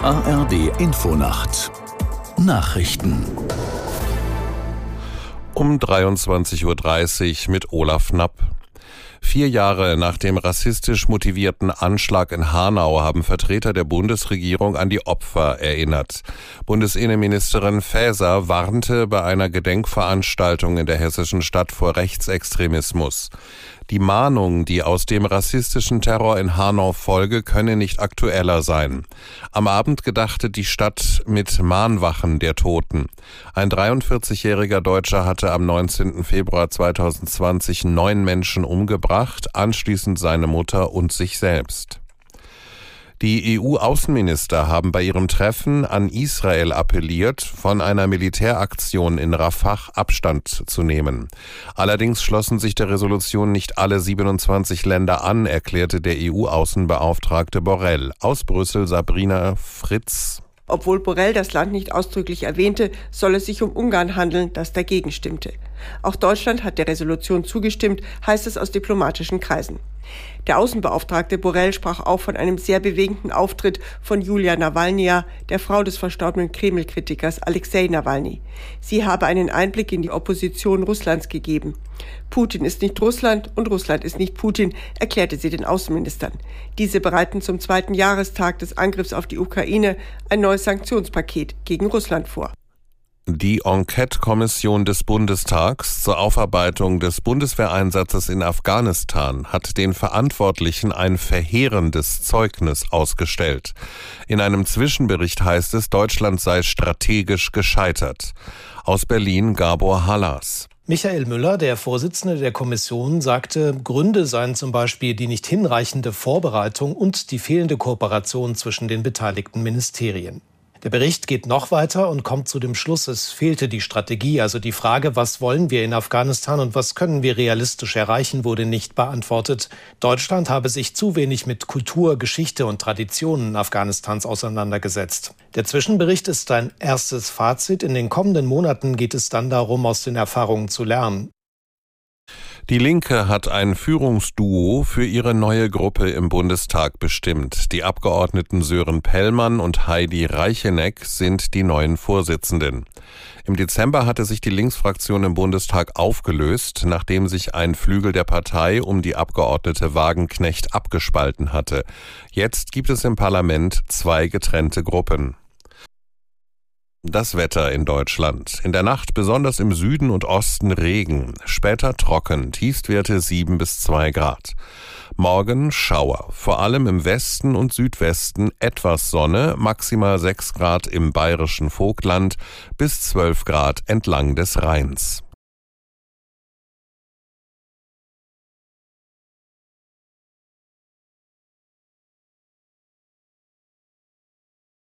ARD Infonacht Nachrichten um 23.30 Uhr mit Olaf Knapp. Vier Jahre nach dem rassistisch motivierten Anschlag in Hanau haben Vertreter der Bundesregierung an die Opfer erinnert. Bundesinnenministerin Faeser warnte bei einer Gedenkveranstaltung in der hessischen Stadt vor Rechtsextremismus. Die Mahnung, die aus dem rassistischen Terror in Hanau folge, könne nicht aktueller sein. Am Abend gedachte die Stadt mit Mahnwachen der Toten. Ein 43-jähriger Deutscher hatte am 19. Februar 2020 neun Menschen umgebracht, anschließend seine Mutter und sich selbst. Die EU-Außenminister haben bei ihrem Treffen an Israel appelliert, von einer Militäraktion in Rafah Abstand zu nehmen. Allerdings schlossen sich der Resolution nicht alle 27 Länder an, erklärte der EU-Außenbeauftragte Borrell. Aus Brüssel Sabrina Fritz. Obwohl Borrell das Land nicht ausdrücklich erwähnte, soll es sich um Ungarn handeln, das dagegen stimmte. Auch Deutschland hat der Resolution zugestimmt, heißt es aus diplomatischen Kreisen. Der Außenbeauftragte Borrell sprach auch von einem sehr bewegenden Auftritt von Julia Nawalnja, der Frau des verstorbenen Kreml-Kritikers Alexei Nawalny. Sie habe einen Einblick in die Opposition Russlands gegeben. Putin ist nicht Russland und Russland ist nicht Putin, erklärte sie den Außenministern. Diese bereiten zum zweiten Jahrestag des Angriffs auf die Ukraine ein neues Sanktionspaket gegen Russland vor. Die Enquete-Kommission des Bundestags zur Aufarbeitung des Bundeswehreinsatzes in Afghanistan hat den Verantwortlichen ein verheerendes Zeugnis ausgestellt. In einem Zwischenbericht heißt es, Deutschland sei strategisch gescheitert. Aus Berlin Gabor Hallas. Michael Müller, der Vorsitzende der Kommission, sagte, Gründe seien zum Beispiel die nicht hinreichende Vorbereitung und die fehlende Kooperation zwischen den beteiligten Ministerien. Der Bericht geht noch weiter und kommt zu dem Schluss, es fehlte die Strategie, also die Frage, was wollen wir in Afghanistan und was können wir realistisch erreichen, wurde nicht beantwortet. Deutschland habe sich zu wenig mit Kultur, Geschichte und Traditionen Afghanistans auseinandergesetzt. Der Zwischenbericht ist ein erstes Fazit. In den kommenden Monaten geht es dann darum, aus den Erfahrungen zu lernen. Die Linke hat ein Führungsduo für ihre neue Gruppe im Bundestag bestimmt. Die Abgeordneten Sören Pellmann und Heidi Reicheneck sind die neuen Vorsitzenden. Im Dezember hatte sich die Linksfraktion im Bundestag aufgelöst, nachdem sich ein Flügel der Partei um die Abgeordnete Wagenknecht abgespalten hatte. Jetzt gibt es im Parlament zwei getrennte Gruppen. Das Wetter in Deutschland. In der Nacht besonders im Süden und Osten Regen, später trocken, Tiefstwerte 7 bis 2 Grad. Morgen Schauer, vor allem im Westen und Südwesten etwas Sonne, maximal 6 Grad im bayerischen Vogtland bis 12 Grad entlang des Rheins.